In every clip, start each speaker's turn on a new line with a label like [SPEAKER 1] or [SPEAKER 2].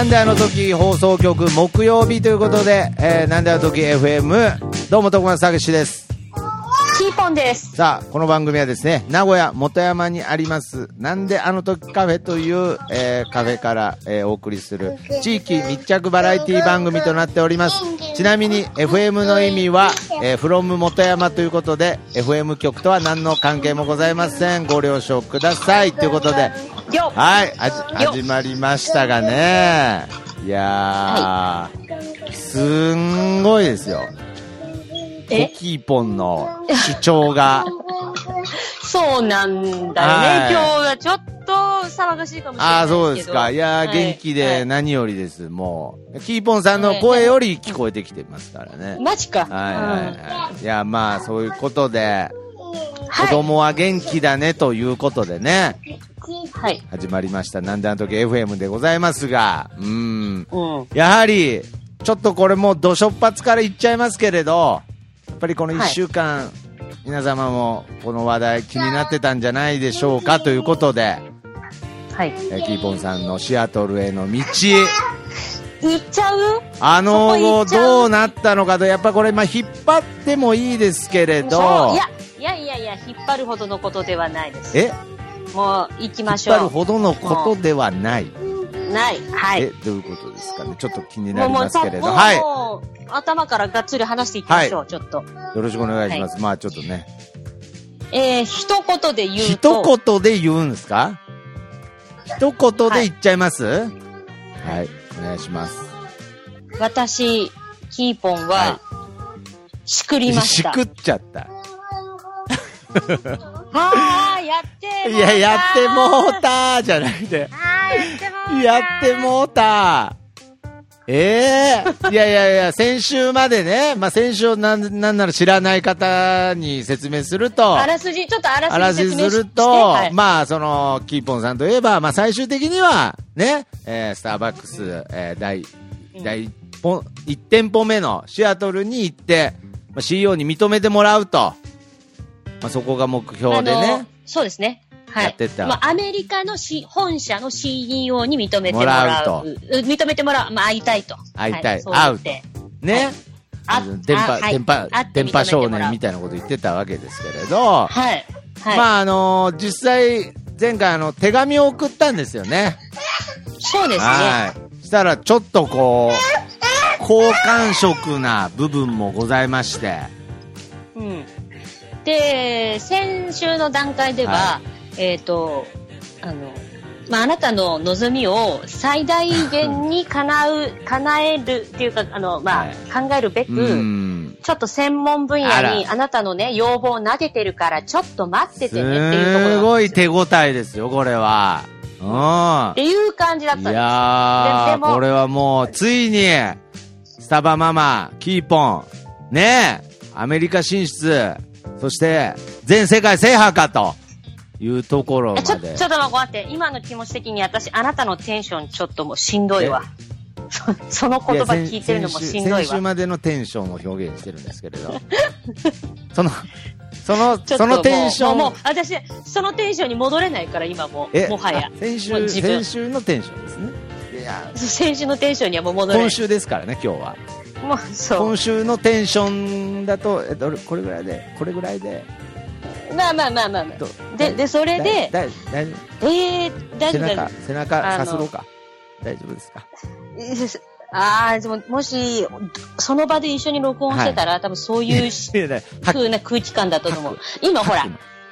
[SPEAKER 1] なんであの時放送局木曜日ということで、えー、なんであの時 FM どうも徳松たけしです。
[SPEAKER 2] キーポンです。
[SPEAKER 1] さあこの番組はですね名古屋元山にありますなんであの時カフェという、えーカフェから、えーお送りする地域密着バラエティ番組となっております。ちなみに FM の意味は、えー、from 元山ということで FM 局とは何の関係もございません。ご了承ください。ということで
[SPEAKER 2] よ
[SPEAKER 1] はい、始まりましたがね。いやー、すんごいですよ。コ
[SPEAKER 2] え
[SPEAKER 1] キーポンの主張が。
[SPEAKER 2] そうなんだよね。
[SPEAKER 1] はい
[SPEAKER 2] 今日はちょっと騒がしいかもしれない
[SPEAKER 1] あ。そうですか。いやー、
[SPEAKER 2] はい
[SPEAKER 1] 元気で何よりです。もう、キーポンさんの声より聞こえてきてますからね。
[SPEAKER 2] マジか。
[SPEAKER 1] はいはいはい。いや、まあ、そういうことで、
[SPEAKER 2] うん
[SPEAKER 1] 子供は元気だねということでね、
[SPEAKER 2] はい。
[SPEAKER 1] 始まりました。なんであの時 FM でございますが、うーん。
[SPEAKER 2] うん。
[SPEAKER 1] やはり、ちょっとこれもう土初発から言っちゃいますけれど、やっぱりこの1
[SPEAKER 2] はい
[SPEAKER 1] 週間、皆様もこの話題気になってたんじゃないでしょうかということで、
[SPEAKER 2] はい。
[SPEAKER 1] えーキーポンさんのシアトルへの道、
[SPEAKER 2] 行っちゃう？
[SPEAKER 1] あの
[SPEAKER 2] そこ行
[SPEAKER 1] 後
[SPEAKER 2] っちゃう
[SPEAKER 1] どうなったのかと、やっぱこれ、まあ、引っ張ってもいいですけれ
[SPEAKER 2] そう
[SPEAKER 1] ど
[SPEAKER 2] い、や、いやいやいや、引っ張るほどのことではないです。
[SPEAKER 1] え？
[SPEAKER 2] もう、行き
[SPEAKER 1] 引っ
[SPEAKER 2] ましょう。
[SPEAKER 1] 張るほどのことではない。
[SPEAKER 2] ない。はい。
[SPEAKER 1] え、どういうことですかね？ちょっと気になりますけれど。はい。よ
[SPEAKER 2] もう頭からがっつり話していきましょう、ちょっと。
[SPEAKER 1] ろしくお願いします。まあ、ちょっとね。
[SPEAKER 2] えー、一言で言う
[SPEAKER 1] 一
[SPEAKER 2] と。
[SPEAKER 1] 言で言うんですか？一言で言っちゃいます？はい、お願いします。
[SPEAKER 2] 私、キーポン
[SPEAKER 1] は
[SPEAKER 2] は、しくりまし。
[SPEAKER 1] したくっちゃった。
[SPEAKER 2] はー、やってもうた
[SPEAKER 1] いや、やってもうたーじゃなくて、
[SPEAKER 2] はー、やってもうた。
[SPEAKER 1] ええいやいやいや、先週までね、まあ、先週なん、なんなら知らない方に説明すると、
[SPEAKER 2] あらすじ、ちょっとあら
[SPEAKER 1] すじ
[SPEAKER 2] す
[SPEAKER 1] ると、
[SPEAKER 2] はい。
[SPEAKER 1] まあ、その、キーポンさんといえば、まあ、最終的には、ね、えースターバックス、えー第、第一本一店舗目のシアトルに行って、まあ、CEO に認めてもらうと。まあ、そこが目標でね。
[SPEAKER 2] そうですね。はい。
[SPEAKER 1] やってた
[SPEAKER 2] まあ、アメリカのし本社の CEO に認めても
[SPEAKER 1] も
[SPEAKER 2] らう。
[SPEAKER 1] らうと
[SPEAKER 2] う認めてもらう。まあ、会いたいと。
[SPEAKER 1] 会いたい
[SPEAKER 2] はそう言って
[SPEAKER 1] ね。
[SPEAKER 2] あ
[SPEAKER 1] 電波、
[SPEAKER 2] あはい
[SPEAKER 1] 電波
[SPEAKER 2] 会っ、て
[SPEAKER 1] 電波少年みたいなこと言ってたわけですけれど、
[SPEAKER 2] はい。はい。
[SPEAKER 1] まあ、あの実際、前回あの、手紙を送ったんですよね。
[SPEAKER 2] そうですね。
[SPEAKER 1] はい。したら、ちょっとこう、好感触な部分もございまして、
[SPEAKER 2] うん。で、先週の段階では、
[SPEAKER 1] は
[SPEAKER 2] えっ、と、あの、まあ、あなたの望みを最大限に叶う、叶えるっていうか、あの、まあ、考えるべく、
[SPEAKER 1] うん。
[SPEAKER 2] ちょっと専門分野に
[SPEAKER 1] あ
[SPEAKER 2] あなたのね、要望を投げてるから、ちょっと待っててねっていうとこ
[SPEAKER 1] す
[SPEAKER 2] ろ。
[SPEAKER 1] ごい手応えですよ、これは。うん。
[SPEAKER 2] っていう感じだったん
[SPEAKER 1] い
[SPEAKER 2] です。
[SPEAKER 1] やー、
[SPEAKER 2] で
[SPEAKER 1] これはもう、ついに、スタバママ、キーポン、ねえ、アメリカ進出、そして、全世界制覇かというところ
[SPEAKER 2] えちょ、
[SPEAKER 1] まで。
[SPEAKER 2] ちょっと待って、今の気持ち的に私、あなたのテンションちょっともうしんどいわ。そその言葉聞いてるのもしんどいわ。
[SPEAKER 1] 先週までのテンションを表現してるんですけれど。その、その、そのテンション。
[SPEAKER 2] もう、私、そのテンションに戻れないから、今ももはや
[SPEAKER 1] あ。先週、先週のテンションですね。いや、
[SPEAKER 2] 先週のテンションにはもう戻れない。
[SPEAKER 1] 今週ですからね、今日は。
[SPEAKER 2] もう、そう
[SPEAKER 1] 今。週のテンションだと、えっと、これぐらいで、これぐらいで。
[SPEAKER 2] まあまあまあまあま
[SPEAKER 1] と
[SPEAKER 2] あ。で、で、それで、
[SPEAKER 1] 大丈
[SPEAKER 2] えー、
[SPEAKER 1] 夫背中
[SPEAKER 2] 大丈夫
[SPEAKER 1] 背中
[SPEAKER 2] あの
[SPEAKER 1] さすろうか。大丈夫ですか？
[SPEAKER 2] 夫。ああ、でも、もし、その場で一緒に録音してたら、多分そういう風な空気感だったと思う。今ほら、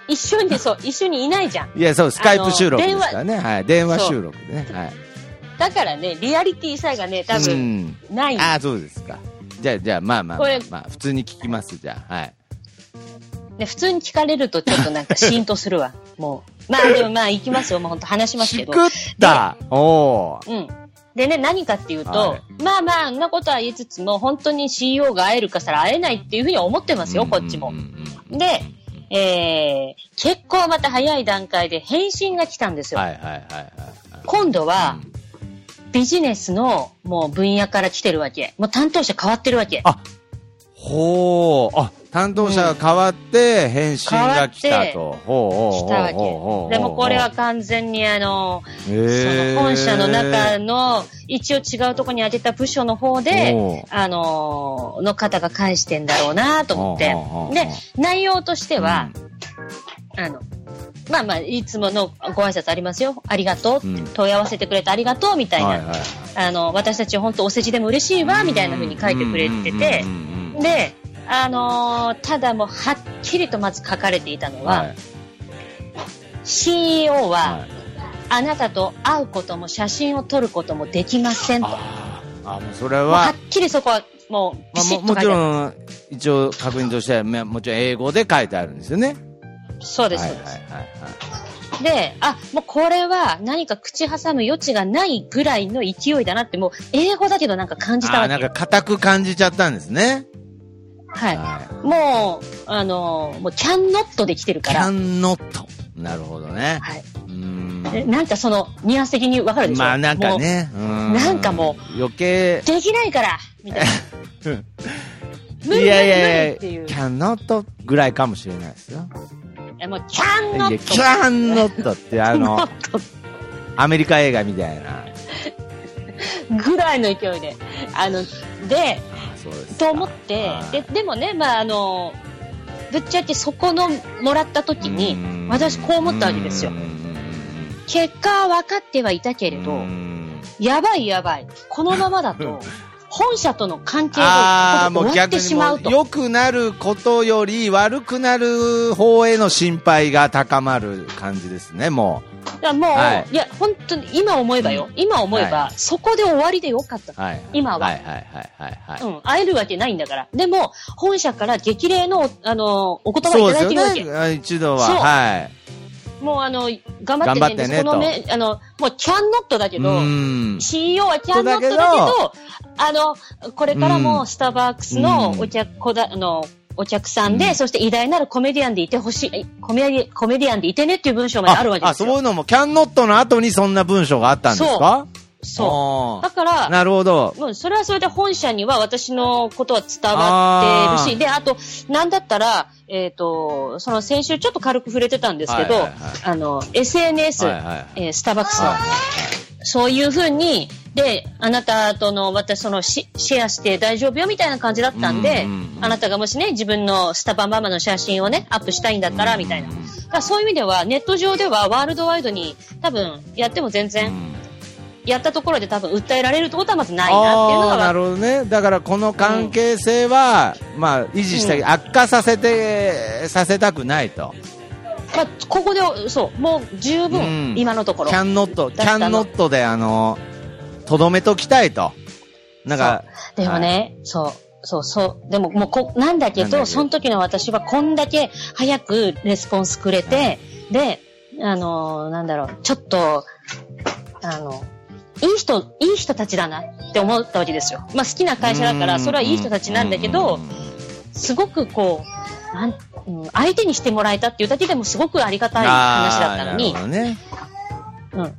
[SPEAKER 2] 一緒に、そう、一緒にいないじゃん。
[SPEAKER 1] いや、そう、スカイプ収録ですからね。はい。電話収録でね。はい。
[SPEAKER 2] だからね、リアリティさえがね、多
[SPEAKER 1] う
[SPEAKER 2] 分、
[SPEAKER 1] ん。
[SPEAKER 2] ない。
[SPEAKER 1] ああ、そうですか。じゃあ、じゃあ、まあまあまあ
[SPEAKER 2] これ、
[SPEAKER 1] まあ、普通に聞きます、じゃあ。はい。
[SPEAKER 2] ね、普通に聞かれるとちょっとなんかシーンとするわ。もう。まあでもまあ行きますよ。もう本当話しますけど。
[SPEAKER 1] しくったおー。
[SPEAKER 2] うん。でね、何かっていうと、
[SPEAKER 1] はい
[SPEAKER 2] まあまあ、あんなことは言いつつも、本当に CEO が会えるかしたら会えないっていうふうには思ってますよ、こっちも
[SPEAKER 1] うん。うんうん
[SPEAKER 2] で、えー、結構また早い段階で返信が来たんですよ。
[SPEAKER 1] はいはいはいはいはい。
[SPEAKER 2] 今度は、ビジネスのもう分野から来てるわけ。もう担当者変わってるわけ。
[SPEAKER 1] あほう、あ、担当者が変わって、返信が来たと。ほうほうほうほう
[SPEAKER 2] 来たわけ。でもこれは完全にあの、その本社の中の一応違うところに当てた部署の方であの、の方が返してんだろうなと思って。で、内容としては、あの、まあまあ、いつものご挨拶ありますよ。ありがとう。
[SPEAKER 1] うん
[SPEAKER 2] 問い合わせてくれてありがとうみたいな。
[SPEAKER 1] はいはい
[SPEAKER 2] あの、私たち本当お世辞でも嬉しいわ、みたいな風に書いてくれててで、あのーただもうはっきりとまず書かれていたのは、
[SPEAKER 1] はい
[SPEAKER 2] CEO は、
[SPEAKER 1] はい
[SPEAKER 2] あなたと会うことも写真を撮ることもできませんと。も
[SPEAKER 1] あもうそれ
[SPEAKER 2] うは
[SPEAKER 1] は
[SPEAKER 2] っ、きりそこはもう
[SPEAKER 1] まあ、ももち。ろん、一応確認としては、まあもちろん英語で書いてあるんですよね。
[SPEAKER 2] そうです、
[SPEAKER 1] はい
[SPEAKER 2] そうです。で、あ、もうこれは何か口挟む余地がないぐらいの勢いだなって、もう英語だけどなんか感じたわけ。
[SPEAKER 1] なんか硬く感じちゃったんですね。
[SPEAKER 2] はい。
[SPEAKER 1] は
[SPEAKER 2] もう、あのーもう can not で来てる
[SPEAKER 1] い。
[SPEAKER 2] から。
[SPEAKER 1] can not. なるほどね。
[SPEAKER 2] はい。
[SPEAKER 1] うーん。
[SPEAKER 2] でなんかその、ニュアンス的にわかるでしょ？
[SPEAKER 1] まあなんかね。うーん
[SPEAKER 2] なんかも
[SPEAKER 1] う。余計。
[SPEAKER 2] できないからみたいな。
[SPEAKER 1] いやいやいや、
[SPEAKER 2] っていう。
[SPEAKER 1] cannot ぐらいかもしれないですよ。
[SPEAKER 2] いやもう、can
[SPEAKER 1] いや
[SPEAKER 2] not。
[SPEAKER 1] cannot ってあの、アメリカ映画みたいな。
[SPEAKER 2] ぐらいの勢いで。あの、で。と思って
[SPEAKER 1] はい、
[SPEAKER 2] で、でもね、まああの、ぶっちゃけそこのもらった時に、私こう思ったわけですよ。結果は分かってはいたけれどやばいやばい。このままだと、本社との関係が終わってしまうと。
[SPEAKER 1] 良くなることより悪くなる方への心配が高まる感じですね、も
[SPEAKER 2] だからもう、
[SPEAKER 1] はい
[SPEAKER 2] い、や、本当に今思えばよ。今思えば、
[SPEAKER 1] は
[SPEAKER 2] そこで終わりでよかった。
[SPEAKER 1] う。はい。
[SPEAKER 2] 今は
[SPEAKER 1] はいはいはいはいはい。
[SPEAKER 2] うん、会えるわけないんだから。でも、本社から激励の、あの、お言葉いただいてるわけ。
[SPEAKER 1] ですよね。一度は。
[SPEAKER 2] そう
[SPEAKER 1] はい。
[SPEAKER 2] もうあの、頑張ってね。
[SPEAKER 1] 頑張ってね
[SPEAKER 2] でそのね、あの、もうキャンノットだけ
[SPEAKER 1] う
[SPEAKER 2] ど。CEO はキャンノットだけど、あの、これからもスターバックスのお客、こだあの、お客さんで、
[SPEAKER 1] うん
[SPEAKER 2] そして偉大なるコメディアンでいてほしい、コメディコメディアンでいてねっていう文章まであるわけ
[SPEAKER 1] あ、
[SPEAKER 2] ですよ。
[SPEAKER 1] そういうのも、キャンノットの後にそんな文章があったんですか？
[SPEAKER 2] そう。だ
[SPEAKER 1] う
[SPEAKER 2] から、
[SPEAKER 1] なるほど。
[SPEAKER 2] うん、それはそれで本社には私のことは伝わってるし、で、あと、なんだったら、えっ、と、その先週ちょっと軽く触れてたんですけど、
[SPEAKER 1] はいはいはい。
[SPEAKER 2] あの、SNS、
[SPEAKER 1] はいはい
[SPEAKER 2] えースターバックスの、そういうふうに、で、あなたとの、私、そのシ、シェアして大丈夫よみたいな感じだったんで、
[SPEAKER 1] うんうんうん
[SPEAKER 2] あなたがもしね、自分のスタバママの写真をね、アップしたいんだったら、みたいな。だそういう意味では、ネット上ではワールドワイドに、多分、やっても全然、
[SPEAKER 1] うん
[SPEAKER 2] やったところで多分訴えられるってことはまずないなっていうのが
[SPEAKER 1] なるほどね。だからこの関係性は、まあ、維持したい、
[SPEAKER 2] うん。
[SPEAKER 1] 悪化させて、させたくないと。
[SPEAKER 2] まあ、ここで、そう、もう十
[SPEAKER 1] うん。
[SPEAKER 2] 分、今のところ。
[SPEAKER 1] キャンノット、キャンノットで、あの、とどめときたいと。なんか、
[SPEAKER 2] でもね、そう、そう、そう、でももうこ、なんだけど、
[SPEAKER 1] なんだけど。
[SPEAKER 2] その時の私はこんだけ早くレスポンスくれて、で、あのーなんだろう、ちょっと、あの、いい人、いい人たちだなって思ったわけですよ。まあ好きな会社だから、それはいい人たちなんだけど、すごくこう、なんうん相手にしてもらえたっていうだけでもすごくありがたい話だったのに
[SPEAKER 1] ね。
[SPEAKER 2] うん、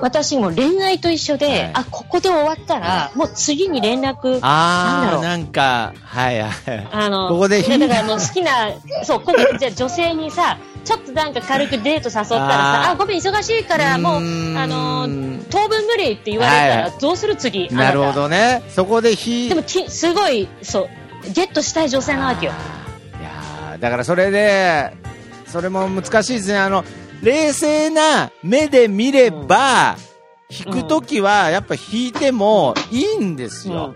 [SPEAKER 2] 私も恋愛と一緒で、
[SPEAKER 1] はい。
[SPEAKER 2] あ、ここで終わったら、もう次に連絡、なんだ
[SPEAKER 1] ああ、
[SPEAKER 2] ろう。
[SPEAKER 1] なんか、はいはい。
[SPEAKER 2] あの、
[SPEAKER 1] ここで
[SPEAKER 2] だからもう好きな、そう、ここでじゃあ女性にさ、ちょっとなんか軽くデート誘ったらさ、
[SPEAKER 1] あ
[SPEAKER 2] ごめん、忙しいから、もう、あのー、当分無理って言われたら、
[SPEAKER 1] はい。
[SPEAKER 2] どうする次、あ
[SPEAKER 1] なるほ
[SPEAKER 2] た。
[SPEAKER 1] どね。そこでひ、
[SPEAKER 2] でもき、すごい、そう、ゲットしたい女性なわけよ。
[SPEAKER 1] いやーだからそれで、それも難しいですね。あの、冷静な目で見れば、弾くときはやっぱ弾いてもいいんですよ。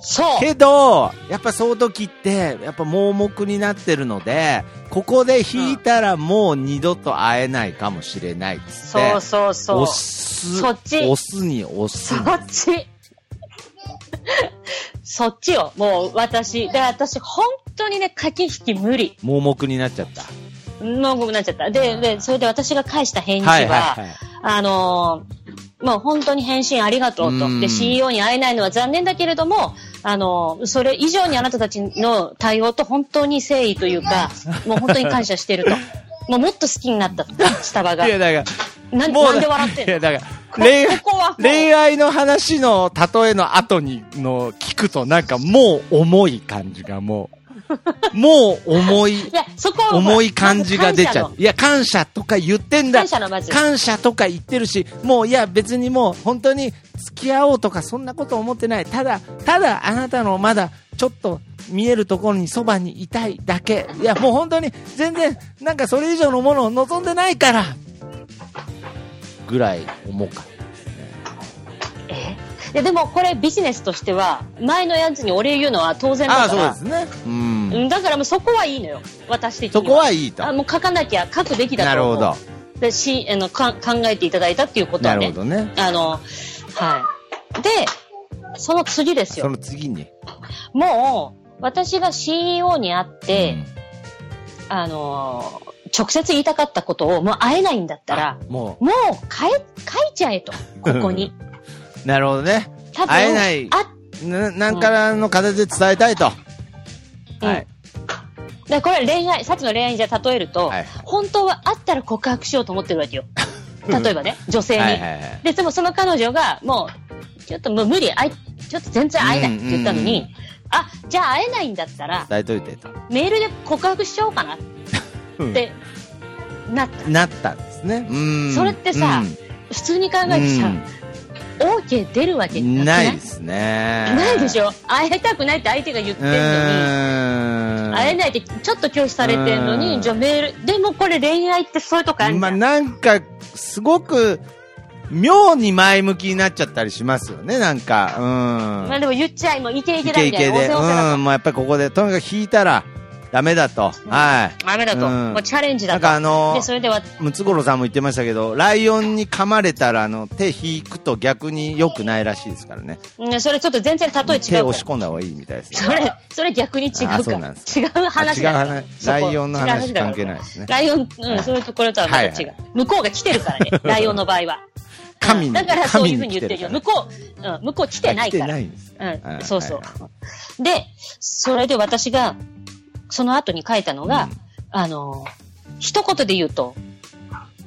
[SPEAKER 2] そう。
[SPEAKER 1] けど、やっぱその時って、やっぱ盲目になってるので、ここで弾いたらもう二度と会えないかもしれないっつって。
[SPEAKER 2] そうそうそう。
[SPEAKER 1] 押す、
[SPEAKER 2] そっち
[SPEAKER 1] 押すに押す
[SPEAKER 2] そっち。そっちよ。もう私。で、私、本当にね、駆け引き無理。
[SPEAKER 1] 盲目になっちゃった。
[SPEAKER 2] もうごめんなっちゃった。で、で、それで私が返した返事は、
[SPEAKER 1] はいはいはい。
[SPEAKER 2] あのーもう本当に返信ありがとうと。
[SPEAKER 1] うん
[SPEAKER 2] で、CEO に会えないのは残念だけれども、あの、それ以上にあなたたちの対応と本当に誠意というか、もう本当に感謝してると。もうもっと好きになった、スタバが
[SPEAKER 1] い。や、だから、
[SPEAKER 2] なんで笑ってんの？
[SPEAKER 1] いや、だから、恋愛の話の例えの後にの聞くとなんかもう重い感じがもう、もう重い
[SPEAKER 2] い、や、そこは
[SPEAKER 1] 重い感じが出ちゃ。ういや、感謝とか言ってんだ。
[SPEAKER 2] 感謝のまず
[SPEAKER 1] 感謝とか言ってるし、もういや別にもう本当に付き合おうとかそんなこと思ってない。ただ、ただあなたのまだちょっと見えるところにそばにいたいだけ。いやもう本当に全然なんかそれ以上のものを望んでないから。ぐらい思うか。
[SPEAKER 2] え？いやでもこれビジネスとしては、前のやつにお礼言うのは当然だ
[SPEAKER 1] ああ、
[SPEAKER 2] から。
[SPEAKER 1] そうですね。うん。
[SPEAKER 2] うんだからもうそこはいいのよ。私的には。
[SPEAKER 1] そこはいいと。
[SPEAKER 2] あもう書かなきゃ書くべきだ。
[SPEAKER 1] なるほど。
[SPEAKER 2] でしあのか考えていただいたっていうことはね。
[SPEAKER 1] なるほどね。
[SPEAKER 2] あの、はい。で、その次ですよ。
[SPEAKER 1] その次に。
[SPEAKER 2] もう、私が CEO に会って、あの、直接言いたかったことをもう会えないんだったら、
[SPEAKER 1] も
[SPEAKER 2] もう書い書いちゃえと。ここに。
[SPEAKER 1] う、なるほどね。会えない
[SPEAKER 2] あ
[SPEAKER 1] な、なんからの形で伝えたいと。
[SPEAKER 2] うん
[SPEAKER 1] はい。
[SPEAKER 2] でこれ恋愛、さっきの恋愛にじゃあ例えると、
[SPEAKER 1] はい
[SPEAKER 2] 本当は会ったら告白しようと思ってるわけよ。例えばね、女性に。
[SPEAKER 1] はいはいはい。
[SPEAKER 2] で、でもその彼女が、もう、ちょっともう無理、あい、ちょっと全然会えないって言ったのに、
[SPEAKER 1] うんうん
[SPEAKER 2] あ、じゃあ会えないんだったら、
[SPEAKER 1] 伝えといてと。
[SPEAKER 2] メールで告白しちゃおうかなっ
[SPEAKER 1] うん
[SPEAKER 2] て、なった。
[SPEAKER 1] なったんですね。うん。
[SPEAKER 2] それってさ普通に考えてさ、OK 出るわけ
[SPEAKER 1] うん
[SPEAKER 2] な
[SPEAKER 1] いですね。
[SPEAKER 2] ないでしょ？会いたくないって相手が言って
[SPEAKER 1] うん
[SPEAKER 2] のに。会えないってちょっと拒否されてんの
[SPEAKER 1] うん
[SPEAKER 2] に、じゃあメール、でもこれ恋愛ってそういうとこあるじ
[SPEAKER 1] まあ。なんか、すごく、妙に前向きになっちゃったりしますよね、なんか。うん。
[SPEAKER 2] まあでも言っちゃい、もうイケイ
[SPEAKER 1] イ
[SPEAKER 2] ケだみたいな。
[SPEAKER 1] ケイケで。うん、もうやっぱりここで、とにかく引いたら、ダメだと。はい。
[SPEAKER 2] ダメだと。
[SPEAKER 1] うん
[SPEAKER 2] もうチャレンジだと。
[SPEAKER 1] なんかあの
[SPEAKER 2] で、それでは、
[SPEAKER 1] ムツゴロウさんも言ってましたけど、ライオンに噛まれたら、あの、手引くと逆に良くないらしいですからね。
[SPEAKER 2] うんそれちょっと全然例え違
[SPEAKER 1] 手
[SPEAKER 2] うから。
[SPEAKER 1] 押し込んだ方がいいみたいですね。
[SPEAKER 2] それ、それ逆に違う
[SPEAKER 1] あ
[SPEAKER 2] から。
[SPEAKER 1] そうなんです
[SPEAKER 2] 違う話
[SPEAKER 1] 違う話。ライオンの話関係ないですね。
[SPEAKER 2] ライオン、うん、そういうところとはまた違う。向こうが来てるからね、ライオンの場合は。
[SPEAKER 1] 神に
[SPEAKER 2] うんだからそういうふうに言ってるよ。向こう、うん、向こう来てないから。
[SPEAKER 1] 来てないんです
[SPEAKER 2] うん、
[SPEAKER 1] はい
[SPEAKER 2] そうそう
[SPEAKER 1] は。
[SPEAKER 2] で、それで私が、その後に書いたのが、
[SPEAKER 1] うん
[SPEAKER 2] あの、一言で言うと、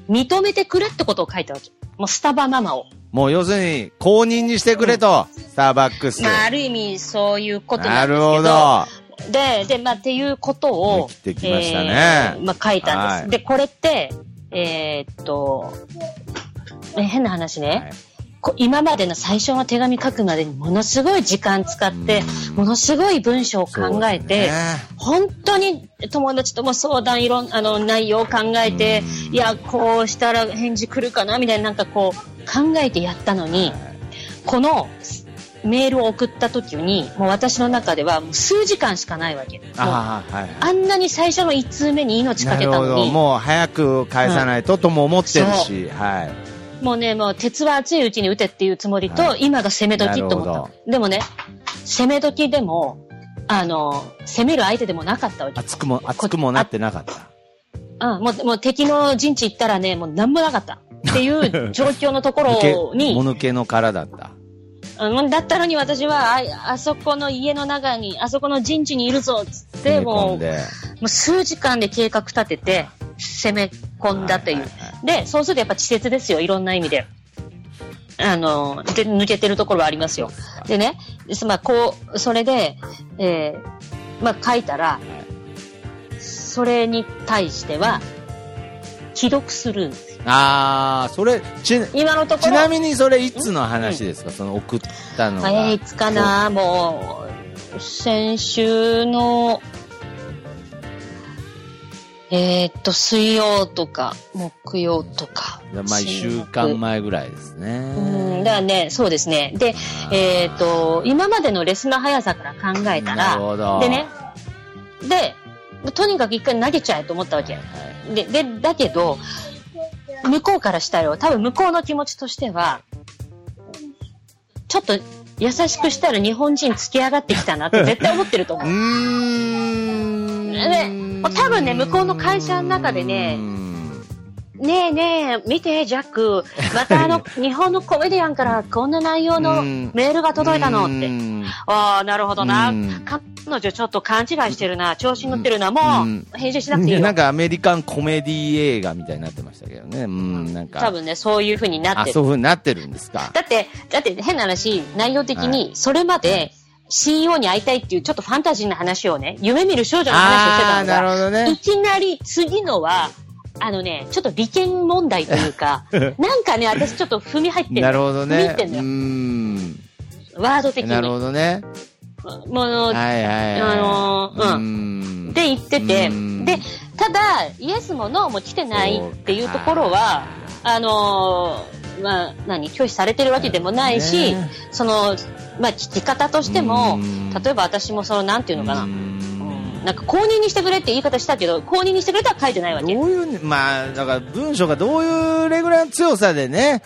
[SPEAKER 2] 認めてくれってことを書いたわけ。もうスタバママを。
[SPEAKER 1] もう要するに、公認にしてくれと、スターバックス。
[SPEAKER 2] まあ、ある意味そういうことな
[SPEAKER 1] なんる
[SPEAKER 2] ですけど。
[SPEAKER 1] ほど。
[SPEAKER 2] で、で、まあ、っていうことを、
[SPEAKER 1] 生きましたね
[SPEAKER 2] えーまあ、書いたんです。
[SPEAKER 1] はい
[SPEAKER 2] で、これって、えーっと、え変な話ね、
[SPEAKER 1] はい
[SPEAKER 2] 今までの最初の手紙書くまでにものすごい時間使って
[SPEAKER 1] う、ん
[SPEAKER 2] ものすごい文章を考えて、
[SPEAKER 1] ね
[SPEAKER 2] 本当に友達とも相談いろん、あの、内容を考えて
[SPEAKER 1] う、ん
[SPEAKER 2] いや、こうしたら返事来るかなみたいななんかこう、考えてやったのに、このメールを送った時に、もう私の中では数時間しかないわけ。
[SPEAKER 1] ああ、はい。
[SPEAKER 2] あんなに最初の1通目に命か。けたのに、も
[SPEAKER 1] もう早く返さないととも思ってるし、はい。
[SPEAKER 2] うね、もう鉄は熱いうちに打てっていうつもりと、
[SPEAKER 1] はい
[SPEAKER 2] 今が攻め時と思った。でもね、攻め時でも、あの、攻める相手でもなかったわけ。
[SPEAKER 1] 熱くも、熱くもなってなかった。
[SPEAKER 2] うん、もう、もう敵の陣地行ったらね、もう何もなかった。っていう状況のところに、
[SPEAKER 1] もぬけの殻だった。
[SPEAKER 2] うんだったのに私は、あ、あそこの家の中に、あそこの陣地にいるぞっつって、もう、
[SPEAKER 1] んで。
[SPEAKER 2] もう数時間で計画立てて、攻め込んだという。
[SPEAKER 1] はいはいは
[SPEAKER 2] で、そうするとやっぱ稚拙ですよ、いろんな意味で。あの、で、抜けてるところはありますよ。でね、ですまあ、こう、それで、えーまあ、書いたら、それに対しては、既読スルー。
[SPEAKER 1] ああ、それ、ち、
[SPEAKER 2] 今のところ、
[SPEAKER 1] ちなみにそれいつの話ですか、その送ったのが。
[SPEAKER 2] えーいつかな？もう、先週の、えーっと、水曜とか、木曜とか。
[SPEAKER 1] まあ、一週間前ぐらいですね。
[SPEAKER 2] うん、だからね、そうですね。で、えーっと、今までのレスの速さから考えたら、
[SPEAKER 1] ど。
[SPEAKER 2] でね、で、とにかく一回投げちゃえと思ったわけ
[SPEAKER 1] はい。はい
[SPEAKER 2] で、で、だけど、向こうからしたら、多分向こうの気持ちとしては、ちょっと優しくしたら日本人突き上がってきたなって絶対思ってると思
[SPEAKER 1] う
[SPEAKER 2] う。
[SPEAKER 1] ーん。
[SPEAKER 2] でもう多分ね向こうの会社の中でねねえねえ、見て、ジャック。またあの、日本のコメディアンからこんな内容の
[SPEAKER 1] うん
[SPEAKER 2] メールが届いたのって。
[SPEAKER 1] うん
[SPEAKER 2] ああ、なるほどな
[SPEAKER 1] うん。
[SPEAKER 2] 彼女ちょっと勘違いしてるな。調子に乗ってるな。も
[SPEAKER 1] うん
[SPEAKER 2] う、編集しなくていいよ
[SPEAKER 1] なん。かアメリカンコメディ映画みたいになってましたけどね。うん、なんか。
[SPEAKER 2] 多分ね、そういう風になっ
[SPEAKER 1] あ、
[SPEAKER 2] てる。
[SPEAKER 1] そういう風になってるんですか。
[SPEAKER 2] だって、だって変な話、内容的に、それまで CEO に会いたいっていうちょっとファンタジーな話をね、夢見る少女の話をしてたの
[SPEAKER 1] なるほ
[SPEAKER 2] が、
[SPEAKER 1] どね
[SPEAKER 2] い。きなり次のは、あのね、ちょっと利権問題というか、なんかね、私ちょっと踏み入ってる
[SPEAKER 1] なるほど
[SPEAKER 2] 踏み入
[SPEAKER 1] ね
[SPEAKER 2] っ。てん
[SPEAKER 1] う
[SPEAKER 2] のよ。
[SPEAKER 1] ん。
[SPEAKER 2] ワード的に。
[SPEAKER 1] なるほどね。
[SPEAKER 2] もの、
[SPEAKER 1] はいはいはい。
[SPEAKER 2] あのー
[SPEAKER 1] うん
[SPEAKER 2] で言ってて
[SPEAKER 1] うん、
[SPEAKER 2] で、ただ、イエスもノーも来てないっていうところは、あのーまあ、何、拒否されてるわけでもないし、
[SPEAKER 1] ね
[SPEAKER 2] その、まあ、聞き方としても
[SPEAKER 1] うん、
[SPEAKER 2] 例えば私もその、なんていうのかな、なんか公認にしてくれって言い方したけど、公認にしてくれとは書いてないわ
[SPEAKER 1] どう
[SPEAKER 2] け。
[SPEAKER 1] いう、まあ、だから文章がどういうレグラーの強さでね、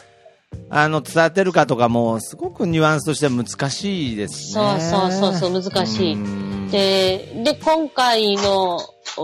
[SPEAKER 1] あの、伝わってるかとかも、すごくニュアンスとしては難しいです
[SPEAKER 2] そう
[SPEAKER 1] ね。
[SPEAKER 2] そうそうそう、難しい。
[SPEAKER 1] うん。
[SPEAKER 2] で、で、今回の、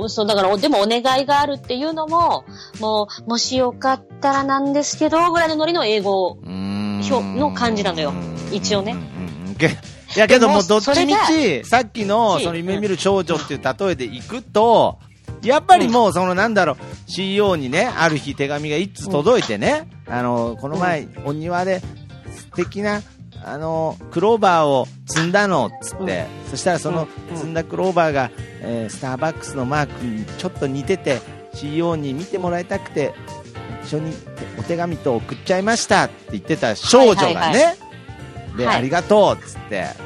[SPEAKER 2] そう、だから、おでもお願いがあるっていうのも、もう、もしよかったらなんですけど、ぐらいのノリの英語の感じなのよ。一応ね。
[SPEAKER 1] うん。うん。けいやけども、どっちみち、さっきの、
[SPEAKER 2] し
[SPEAKER 1] その夢見る少女っていう例えでいくと、やっぱりもう、そのなんだろう、CEO にね、ある日手紙が一通届いてね、あの、この前、お庭で素敵な、あの、クローバーを積んだの、つって、そしたらその
[SPEAKER 2] うん。
[SPEAKER 1] 積ん。だクローバーが、えースターバックスのマークにちょっと似てて、CEO に見てもらいたくて、一緒にお手紙と送っちゃいましたって言ってた少女がね、で、
[SPEAKER 2] はい。
[SPEAKER 1] ありがとうっつって、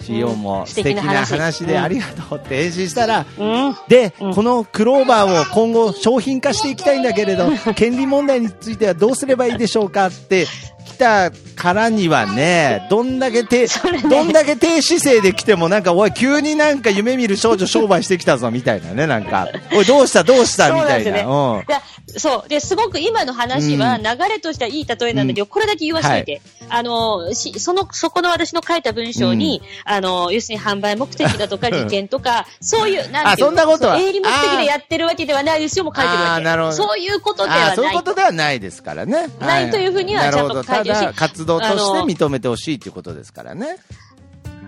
[SPEAKER 1] CEO も
[SPEAKER 2] うん
[SPEAKER 1] 素敵な
[SPEAKER 2] 話
[SPEAKER 1] 話で
[SPEAKER 2] うん
[SPEAKER 1] ありがとうって返信したら、
[SPEAKER 2] うん。
[SPEAKER 1] で、
[SPEAKER 2] うん
[SPEAKER 1] このクローバーを今後商品化していきたいんだけれど、権利問題についてはどうすればいいでしょうかって来たからにはね、どんだけ低、
[SPEAKER 2] ね。
[SPEAKER 1] どんだけ低姿勢で来てもなんか、おい、急になんか夢見る少女商売してきたぞ、みたいなね、なんか、おい、どうした、どうした、みたいな。
[SPEAKER 2] そうなん。でそう。で、すごく今の話は
[SPEAKER 1] うん。
[SPEAKER 2] 流れとしてはいい例えなんだけど、これだけ言わしといて。あの、し、その、そこの私の書いた文章に、あの、要するに販売目的だとか、利権とか、そういう、なんていうの
[SPEAKER 1] あそんなことは。
[SPEAKER 2] 営利目的でやってるわけではないですよも書いてるわけ。
[SPEAKER 1] あーなるほど。
[SPEAKER 2] そういうことではない。
[SPEAKER 1] そういうことではないですからね。
[SPEAKER 2] ないというふうにはちゃんと書
[SPEAKER 1] ただ、活動として認めてほしいということですからね。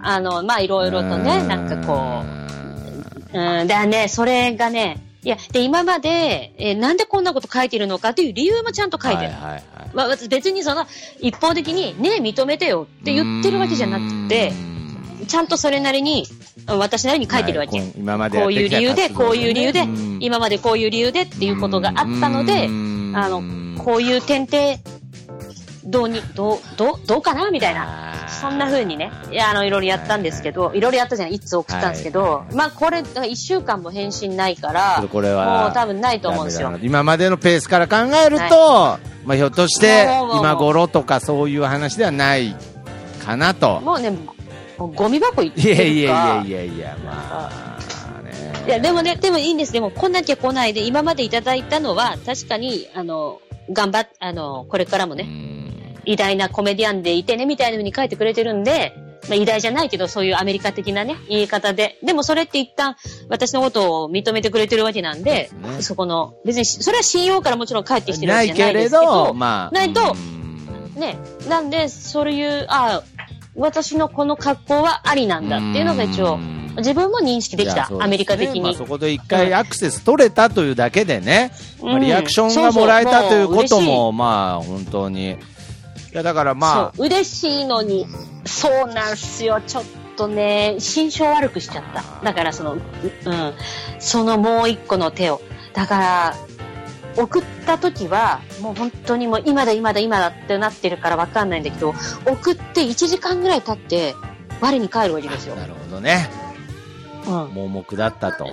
[SPEAKER 2] あの、まあ、いろいろとね、なんかこう、うん、だね、それがね、いや、で、今まで、えーなんでこんなこと書いてるのかという理由もちゃんと書いてる。
[SPEAKER 1] はいはいはい。
[SPEAKER 2] まあ、私別にその、一方的に、ね、認めてよって言ってるわけじゃなくて
[SPEAKER 1] う、ん
[SPEAKER 2] ちゃんとそれなりに、私なりに書いてるわけ。
[SPEAKER 1] はい今までや
[SPEAKER 2] こういう理由で、こういう理由で
[SPEAKER 1] うん、
[SPEAKER 2] 今までこういう理由でっていうことがあったので、
[SPEAKER 1] うん
[SPEAKER 2] あの、こういう点で、どうに、どう、どう、どうかなみたいな。そんな風にね、いや、あの、いろいろやったんですけど、い。ろいろやったじゃない、一通送ったんですけど、まあ、これ、だから一週間も返信ないから、
[SPEAKER 1] これは
[SPEAKER 2] もう多分ないと思うんですよ。
[SPEAKER 1] 今までのペースから考えると、まあ、ひょっとして今頃とかそういう話ではないかなと。
[SPEAKER 2] もうね、ゴミ箱行ってるか。
[SPEAKER 1] いやいやいやいやいや、まあね。
[SPEAKER 2] いや、でもね、でもいいんです。でも、来なきゃ来ないで、今までいただいたのは、確かに、あの、頑張っ、あの、これからもね、
[SPEAKER 1] うん
[SPEAKER 2] 偉大なコメディアンでいてね、みたいな風に書いてくれてるんで、まあ、偉大じゃないけど、そういうアメリカ的なね、言い方で。でもそれって一旦、私のことを認めてくれてるわけなんで、
[SPEAKER 1] そね
[SPEAKER 2] そこの、別に、それは信用からもちろん帰ってきてる
[SPEAKER 1] ない
[SPEAKER 2] わけじゃな
[SPEAKER 1] けれ
[SPEAKER 2] いですけど、
[SPEAKER 1] ど、まあ。
[SPEAKER 2] ないと
[SPEAKER 1] うん
[SPEAKER 2] ね、なんで、そういう、あ私のこの格好はありなんだっていうのが一応、自分も認識できた、
[SPEAKER 1] ね
[SPEAKER 2] アメリカ的に。
[SPEAKER 1] まあそこで一回アクセス取れたというだけでね、
[SPEAKER 2] うん
[SPEAKER 1] まあリアクションがもらえたということも、まあ、本当に。いや、だからま
[SPEAKER 2] そう、嬉しいのに、そうなんすよ、ちょっとね、心象悪くしちゃった。だからその、ううん、そのもう一個の手を。だから、送った時は、もう本当にもう今だ今だ今だってなってるからわかんないんだけど、送って1時間ぐらい経って、我に返るわけですよ
[SPEAKER 1] あ、。なるほどね。
[SPEAKER 2] うん。
[SPEAKER 1] 盲目だったと。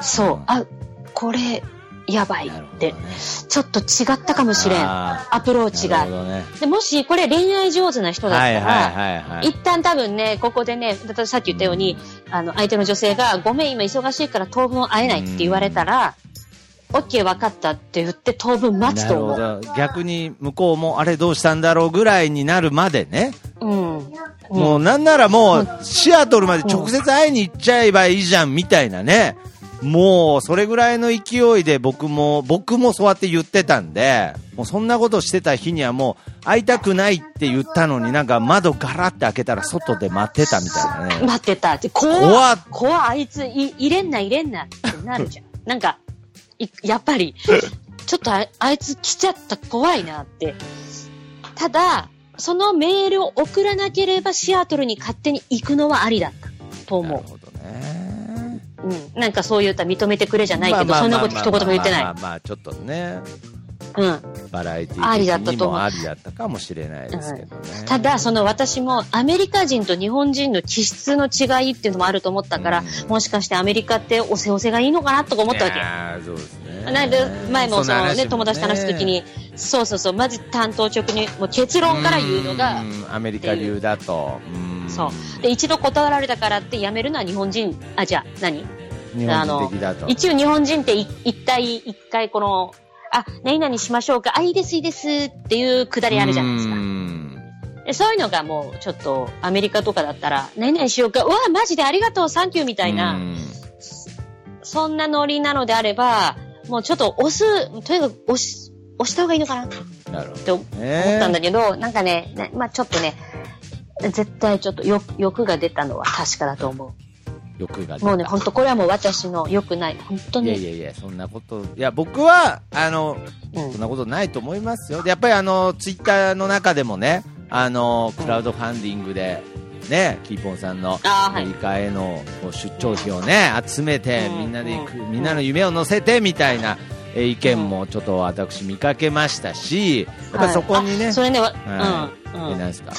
[SPEAKER 2] そう、あ、これ、やばいって、
[SPEAKER 1] ね。
[SPEAKER 2] ちょっと違ったかもしれん。
[SPEAKER 1] あ
[SPEAKER 2] アプローチが
[SPEAKER 1] ね。
[SPEAKER 2] でもし、これ恋愛上手な人だったら、
[SPEAKER 1] はいはいはいはい。
[SPEAKER 2] 一旦多分ね、ここでね、さっき言ったように、あの、相手の女性が、ごめん、今忙しいから当分会えないって言われたら、オッケー分かったって言って当分待つ
[SPEAKER 1] な
[SPEAKER 2] と思う。
[SPEAKER 1] 逆に向こうも、あれどうしたんだろうぐらいになるまでね。
[SPEAKER 2] うん。うん
[SPEAKER 1] もうなんならもう、シアトルまで直接会いに行っちゃえばいいじゃんみたいなね。もう、それぐらいの勢いで僕も、僕もそうやって言ってたんで、もうそんなことしてた日にはもう、会いたくないって言ったのになんか窓ガラって開けたら外で待ってたみたいなね。
[SPEAKER 2] 待ってたって、怖
[SPEAKER 1] 怖っ
[SPEAKER 2] っ怖っあいつ、い、入れんな、入れんなってなるじゃん。なんか、いやっぱり、ちょっとああいつ来ちゃった怖いなって。ただ、そのメールを送らなければシアトルに勝手に行くのはありだったと思
[SPEAKER 1] なるほどね。
[SPEAKER 2] う。うん。なんかそう言ったら認めてくれじゃないけど、そんなこと一言も言ってない。
[SPEAKER 1] まあまあ、ちょっとね、
[SPEAKER 2] うん。
[SPEAKER 1] バラエティー的にもありだったかもしれないですけどね。
[SPEAKER 2] ただ、その私もアメリカ人と日本人の気質の違いっていうのもあると思ったから、
[SPEAKER 1] うん
[SPEAKER 2] もしかしてアメリカっておせおせがいいのかなとか思ったわけ
[SPEAKER 1] そうですね。
[SPEAKER 2] なんで、前もそのね、
[SPEAKER 1] んな話
[SPEAKER 2] 友達と話すときに、そうそうそう、まず担当直に、もう結論から言うのが
[SPEAKER 1] う、んアメリカ流だと。うん
[SPEAKER 2] そう。で、一度断られたからって辞めるのは日本人、あ、じゃあ何、
[SPEAKER 1] 日本人的だと。
[SPEAKER 2] 一応日本人ってい一体一回この、あ、何々しましょうか、あ、いいですいいです。っていうくだりあるじゃないですか。そういうのがもうちょっとアメリカとかだったら、何々しようか、うわ、マジでありがとう、サンキューみたいな、
[SPEAKER 1] うん。
[SPEAKER 2] そんなノリなのであれば、もうちょっと押す、とにかく押し、押した方がいいのかな。って
[SPEAKER 1] なるほど。
[SPEAKER 2] 思ったんだけど、なんかね、ねまあちょっとね、絶対ちょっと欲欲が出たのは確かだと思
[SPEAKER 1] 欲が出
[SPEAKER 2] う。
[SPEAKER 1] た
[SPEAKER 2] もうね、本当これはもう私の良くない。本当
[SPEAKER 1] いや
[SPEAKER 2] に。
[SPEAKER 1] いやいや、そんなこと、いや、僕は、あの、
[SPEAKER 2] うん
[SPEAKER 1] そんなことないと思いますよ。でやっぱりあの、ツイッターの中でもね、あの、クラウドファンディングで、ね、キーポンさんの
[SPEAKER 2] あーはい
[SPEAKER 1] アメリカへのこう出張費をね、集めて、
[SPEAKER 2] うん
[SPEAKER 1] みんなで行く、
[SPEAKER 2] うん
[SPEAKER 1] みんなの夢を乗せて、みたいな、えー意見もちょっと私見かけましたし、やっぱりそこにね、
[SPEAKER 2] あそれね、わ
[SPEAKER 1] はい
[SPEAKER 2] うん。うん
[SPEAKER 1] えなんですか。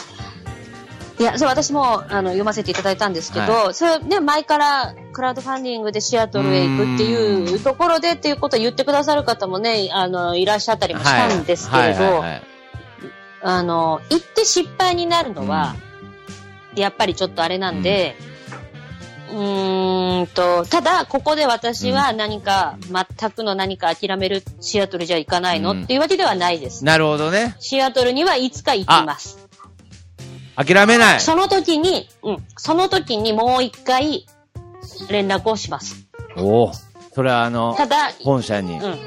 [SPEAKER 2] いや、そう、私も、あの、読ませていただいたんですけど、それね、前から、クラウドファンディングでシアトルへ行くっていうところでっていうことを言ってくださる方もね、あの、いらっしゃったりもしたんですけれど、
[SPEAKER 1] はいはいはいはい
[SPEAKER 2] あの、行って失敗になるのは、やっぱりちょっとあれなんで、うーんと、ただ、ここで私は何か、全くの何か諦めるシアトルじゃ行かないの、
[SPEAKER 1] うん
[SPEAKER 2] っていうわけではないです。
[SPEAKER 1] なるほどね。
[SPEAKER 2] シアトルにはいつか行きます。
[SPEAKER 1] 諦めない。
[SPEAKER 2] その時に、うん、その時にもう一回連絡をします。
[SPEAKER 1] おお。それはあの、
[SPEAKER 2] ただ、
[SPEAKER 1] 本社に。
[SPEAKER 2] うん、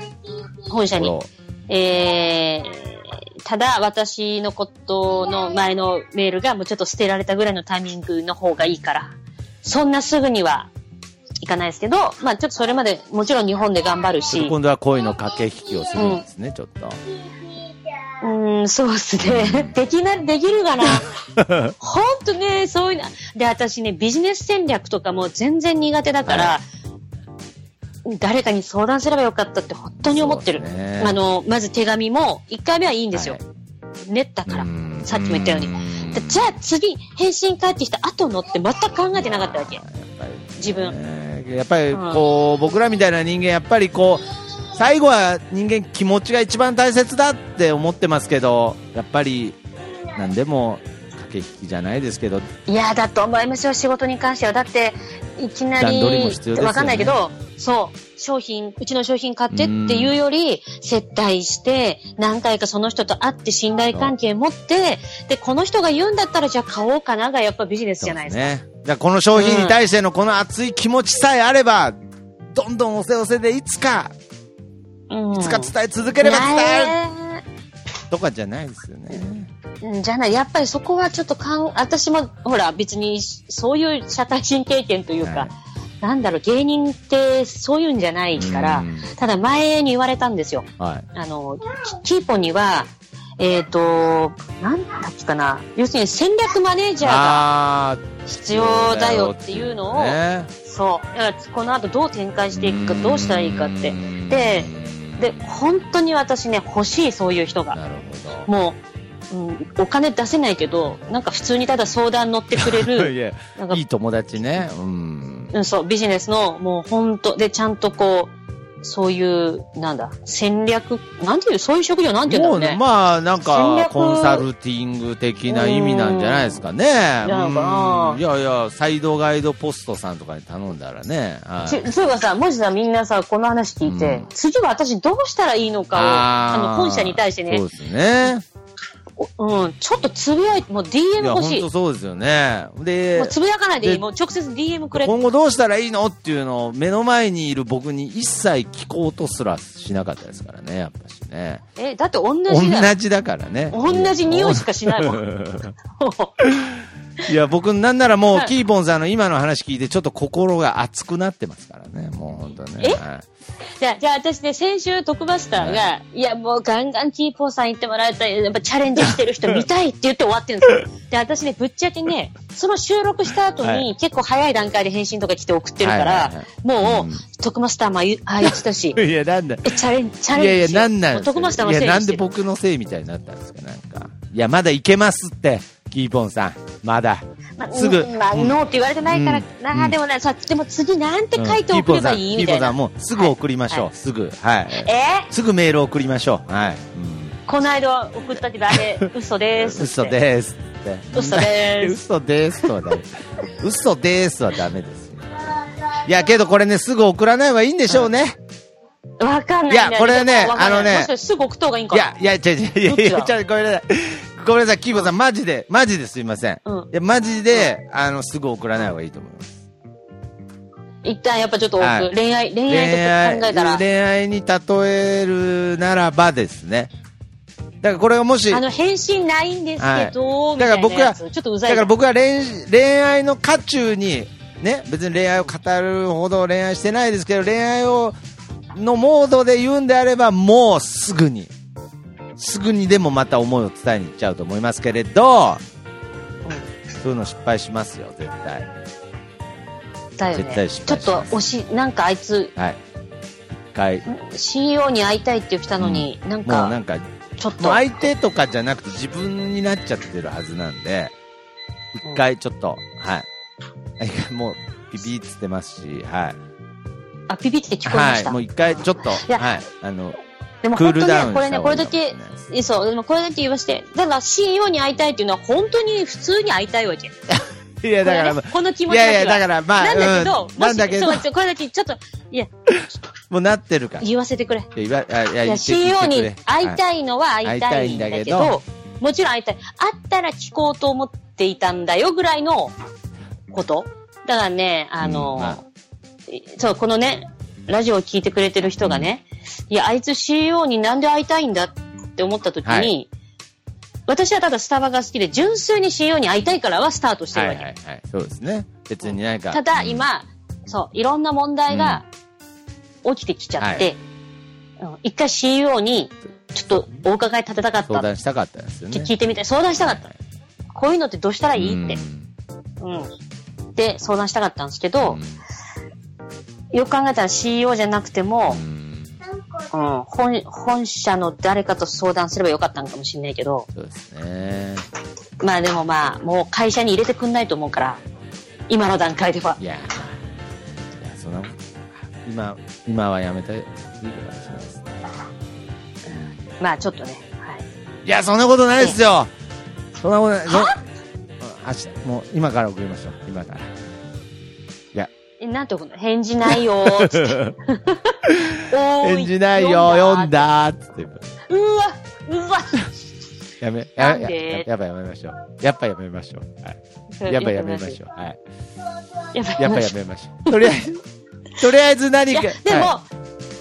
[SPEAKER 2] 本社に。
[SPEAKER 1] こ
[SPEAKER 2] えー、ただ私のことの前のメールがもうちょっと捨てられたぐらいのタイミングの方がいいから、そんなすぐにはいかないですけど、まあちょっとそれまでもちろん日本で頑張る
[SPEAKER 1] う
[SPEAKER 2] し、
[SPEAKER 1] 今度は恋の駆け引きをするんですね、ちょっと。
[SPEAKER 2] うーん、そうですね。できな、できるかな？ほんとね、そういうの。で、私ね、ビジネス戦略とかも全然苦手だから、
[SPEAKER 1] は
[SPEAKER 2] 誰かに相談すればよかったって本当に思ってる。
[SPEAKER 1] ね
[SPEAKER 2] あの、まず手紙も、1回目はいいんですよ。
[SPEAKER 1] はい
[SPEAKER 2] 練ったから。
[SPEAKER 1] うん
[SPEAKER 2] さっきも言ったように。
[SPEAKER 1] ん
[SPEAKER 2] でじゃあ次、返信返ってきた後のって全く考えてなかったわけ。自分。
[SPEAKER 1] やっぱりこう、僕らみたいな人間、やっぱりこう、最後は人間気持ちが一番大切だって思ってますけど、やっぱり、なんでも駆け引きじゃないですけど、
[SPEAKER 2] いや、だと思いますよ、仕事に関しては。だって、いきなり、
[SPEAKER 1] 段取りも必要ですよね
[SPEAKER 2] わかんないけど、そう、商品、うちの商品買ってっていうより、接待して、何回かその人と会って信頼関係持って、で、この人が言うんだったら、じゃあ買おうかながやっぱビジネスじゃないですか。
[SPEAKER 1] ね。だからこの商品に対してのこの熱い気持ちさえあれば、どんどん押せ押せでいつか、
[SPEAKER 2] うん。
[SPEAKER 1] いつか伝え続ければ伝える
[SPEAKER 2] ね
[SPEAKER 1] とかじゃないですよね。
[SPEAKER 2] うんじゃない、やっぱりそこはちょっとかん、私も、ほら、別に、そういう社会人経験というか、
[SPEAKER 1] はい
[SPEAKER 2] なんだろう、芸人ってそういうんじゃないから
[SPEAKER 1] うん、
[SPEAKER 2] ただ前に言われたんですよ。
[SPEAKER 1] はい。
[SPEAKER 2] あの、キキーポンには、えっ、と、なんだっけかな。要するに戦略マネージャーが
[SPEAKER 1] あ
[SPEAKER 2] 必要だよっていうのを、
[SPEAKER 1] ね、
[SPEAKER 2] そう。だからこの後どう展開していくか、どうしたらいいかって。
[SPEAKER 1] うん
[SPEAKER 2] で、で、本当に私ね、欲しい、そういう人が。
[SPEAKER 1] なるほど。
[SPEAKER 2] もう、うん、お金出せないけど、なんか普通にただ相談乗ってくれ
[SPEAKER 1] い
[SPEAKER 2] る、
[SPEAKER 1] や
[SPEAKER 2] なんか
[SPEAKER 1] いい友達ね。うん。
[SPEAKER 2] うん、そう、ビジネスの、もう本当で、ちゃんとこう、そういう、なんだ、戦略、なんていう、そういう職業なんていうんだろうね。
[SPEAKER 1] まあ、なん
[SPEAKER 2] 戦
[SPEAKER 1] か、
[SPEAKER 2] 略
[SPEAKER 1] コンサルティング的な意味なんじゃないですかね。うんいやいや、サイドガイドポストさんとかに頼んだらね。はい
[SPEAKER 2] ちそういえばさ、もしさ、みんなさ、この話聞いて、
[SPEAKER 1] うん
[SPEAKER 2] 次は私どうしたらいいのかを、あの、本社に対してね
[SPEAKER 1] そう、ですね。
[SPEAKER 2] おうん、ちょっとつぶやいて、もう DM 欲しい。
[SPEAKER 1] 本当そうですよね。で
[SPEAKER 2] もう、つぶやかないでいい。
[SPEAKER 1] で
[SPEAKER 2] もう直接 DM くれ。
[SPEAKER 1] 今後どうしたらいいのっていうのを目の前にいる僕に一切聞こうとすらしなかったですからね、やっぱしね。
[SPEAKER 2] え、だって同
[SPEAKER 1] 同
[SPEAKER 2] じだよ。
[SPEAKER 1] じだからね。
[SPEAKER 2] 同じ匂いしかしないもん。
[SPEAKER 1] いや、僕なんならもう、
[SPEAKER 2] はい
[SPEAKER 1] キーポンさんの今の話聞いて、ちょっと心が熱くなってますからね、もう本当ね。
[SPEAKER 2] じゃあ、じゃあ私ね、先週特バスターが、いや、もうガンガンキーポーさん言ってもらいたい。やっぱチャレンジしてる人見たいって言って終わってるんですよ。で、私ね、ぶっちゃけね、その収録した後
[SPEAKER 1] は
[SPEAKER 2] に、結構早い段階で返信とか来て送ってるから、
[SPEAKER 1] はいはいはい
[SPEAKER 2] もう、
[SPEAKER 1] うん
[SPEAKER 2] 特マスターもああ言ってたし、
[SPEAKER 1] いや、なんだ。
[SPEAKER 2] え、チャレンジ、チャ
[SPEAKER 1] いやいや、
[SPEAKER 2] レンジしよう。
[SPEAKER 1] なんなん
[SPEAKER 2] もう特マスターのせい
[SPEAKER 1] いや、なんで。僕のせいみたいになったんですか、なんか。いや、まだいけますって、キーポンさん。まだ。
[SPEAKER 2] まあ
[SPEAKER 1] すぐ
[SPEAKER 2] うんまあ、
[SPEAKER 1] うん
[SPEAKER 2] ノーって言われてないから
[SPEAKER 1] うん
[SPEAKER 2] な、
[SPEAKER 1] うん
[SPEAKER 2] でもね、さ、でも次なんて書いて
[SPEAKER 1] うん
[SPEAKER 2] 送ればいいみたいな。
[SPEAKER 1] キーポンさん、もうすぐ送りましょう。
[SPEAKER 2] はい
[SPEAKER 1] すぐ。はい。
[SPEAKER 2] え？
[SPEAKER 1] すぐメール送りましょう。はい。うん
[SPEAKER 2] この間送ったけど、あれ、嘘です。
[SPEAKER 1] 嘘です。
[SPEAKER 2] 嘘です
[SPEAKER 1] 嘘ですとはダメ。嘘ですはダメですよ。いや、けどこれね、すぐ送らない方がいいんでしょうね。
[SPEAKER 2] わかんない。
[SPEAKER 1] いやこれねあのね
[SPEAKER 2] すぐ送った方がいいんかな。
[SPEAKER 1] いや、いや、違う違う、いや
[SPEAKER 2] ち
[SPEAKER 1] ょごめんなさい。ごめんなさい、キーボーさん、マジで、マジですいません。
[SPEAKER 2] うん。
[SPEAKER 1] いや、マジで、あの、すぐ送らない方がいいと思います。
[SPEAKER 2] 一旦やっぱちょっと多く、
[SPEAKER 1] はい。
[SPEAKER 2] 恋愛、恋愛と考えたら、
[SPEAKER 1] 恋愛に例えるならばですね。だからこれがもし、
[SPEAKER 2] あの、返信ないんですけど、
[SPEAKER 1] はい。だから僕は
[SPEAKER 2] ちょっとうざい
[SPEAKER 1] だから僕は恋恋愛の渦中に、ね、別に恋愛を語るほど恋愛してないですけど、恋愛を、のモードで言うんであれば、もうすぐに、すぐにでもまた思いを伝えに行っちゃうと思いますけれど、そういうの失敗しますよ、絶対。
[SPEAKER 2] だよ
[SPEAKER 1] 絶対
[SPEAKER 2] ね。
[SPEAKER 1] 失
[SPEAKER 2] ちょっと
[SPEAKER 1] 敗します
[SPEAKER 2] 推し、なんかあいつ、
[SPEAKER 1] はい。一回、
[SPEAKER 2] CEO に会いたいって言ってたのに、なん
[SPEAKER 1] もう
[SPEAKER 2] か、
[SPEAKER 1] なんか、
[SPEAKER 2] ちょっと、
[SPEAKER 1] 相手とかじゃなくて自分になっちゃってるはずなんで、一回ちょっと、はい。一 回もう、ピピーっつってますし、はい。
[SPEAKER 2] あ、ピピって聞こえました。
[SPEAKER 1] はい。もう一回ちょっと、
[SPEAKER 2] や
[SPEAKER 1] はい。あの、
[SPEAKER 2] でも
[SPEAKER 1] クールダウン
[SPEAKER 2] 本当ね、これね、これだけそう、でもこれだけ言わして、だから CEO に会いたいっていうのは本当に普通に会いたいわけ。
[SPEAKER 1] いや、だから、
[SPEAKER 2] この気持ちだけは。
[SPEAKER 1] いやいや、だから、まあ、
[SPEAKER 2] なんだけど、
[SPEAKER 1] うん、なんだけど
[SPEAKER 2] これだけちょっと、いや、
[SPEAKER 1] もうなってるから。い
[SPEAKER 2] 言わせてくれ。
[SPEAKER 1] や、言わ、あいや、
[SPEAKER 2] CEO に会い
[SPEAKER 1] い。
[SPEAKER 2] たいのは会いたいんだけど、もちろん会いたい。会ったら聞こうと思っていたんだよぐらいのこと。だからね、あの、そう、このね、ラジオを聞いてくれてる人がね、いや、あいつ CEO になんで会いたいんだって思った時に、
[SPEAKER 1] はい
[SPEAKER 2] 私はただスタバが好きで、純粋に CEO に会いたいからはスタートしてる
[SPEAKER 1] はい
[SPEAKER 2] わけ。
[SPEAKER 1] はいはい。そうですね。別になんか。
[SPEAKER 2] ただ
[SPEAKER 1] うん、
[SPEAKER 2] 今、そう、いろんな問題が起きてきちゃって、うん一回 CEO にちょっとお伺い立てたかった
[SPEAKER 1] 相談したかったですよね。
[SPEAKER 2] 聞いてみて、相談したかった。こういうのってどうしたらいいって。
[SPEAKER 1] うん
[SPEAKER 2] うん。で、相談したかったんですけど、よく考えたら CEO じゃなくても
[SPEAKER 1] う、ん
[SPEAKER 2] うん、本、本社の誰かと相談すればよかったのかもしれないけど、
[SPEAKER 1] そうですね。
[SPEAKER 2] まあでもまあ、もう会社に入れてくんないと思うから、今の段階では。
[SPEAKER 1] いや、いや、そんな、今、今はやめたいいいかもしれないですね。
[SPEAKER 2] まあちょっとね、はい。
[SPEAKER 1] いや、そんなことないですよそんなことない。もう今から送りましょう。今から。
[SPEAKER 2] え、なんてこと返事ないよーっつって。おーい
[SPEAKER 1] 返事ないよ、読ん。だーっつって。
[SPEAKER 2] うわ、うわ。
[SPEAKER 1] やめ、や
[SPEAKER 2] なん
[SPEAKER 1] や
[SPEAKER 2] で？
[SPEAKER 1] ややっぱやめましょう。やっぱやめましょう。はい。やっぱやめましょう。はい。
[SPEAKER 2] う。やっぱ
[SPEAKER 1] やっぱやめましょう。とりあえず、とりあえず何か。
[SPEAKER 2] でも、
[SPEAKER 1] は